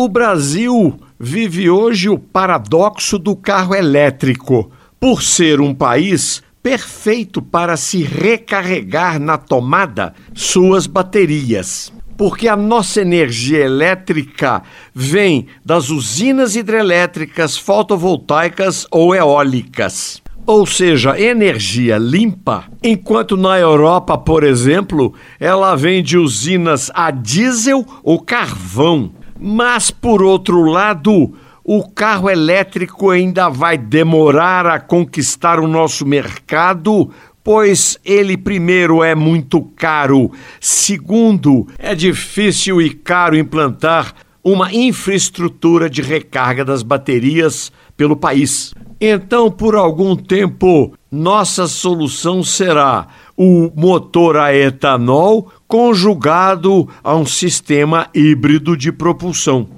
O Brasil vive hoje o paradoxo do carro elétrico. Por ser um país perfeito para se recarregar na tomada suas baterias. Porque a nossa energia elétrica vem das usinas hidrelétricas, fotovoltaicas ou eólicas. Ou seja, energia limpa, enquanto na Europa, por exemplo, ela vem de usinas a diesel ou carvão. Mas, por outro lado, o carro elétrico ainda vai demorar a conquistar o nosso mercado, pois ele, primeiro, é muito caro, segundo, é difícil e caro implantar uma infraestrutura de recarga das baterias pelo país. Então, por algum tempo, nossa solução será o motor a etanol conjugado a um sistema híbrido de propulsão.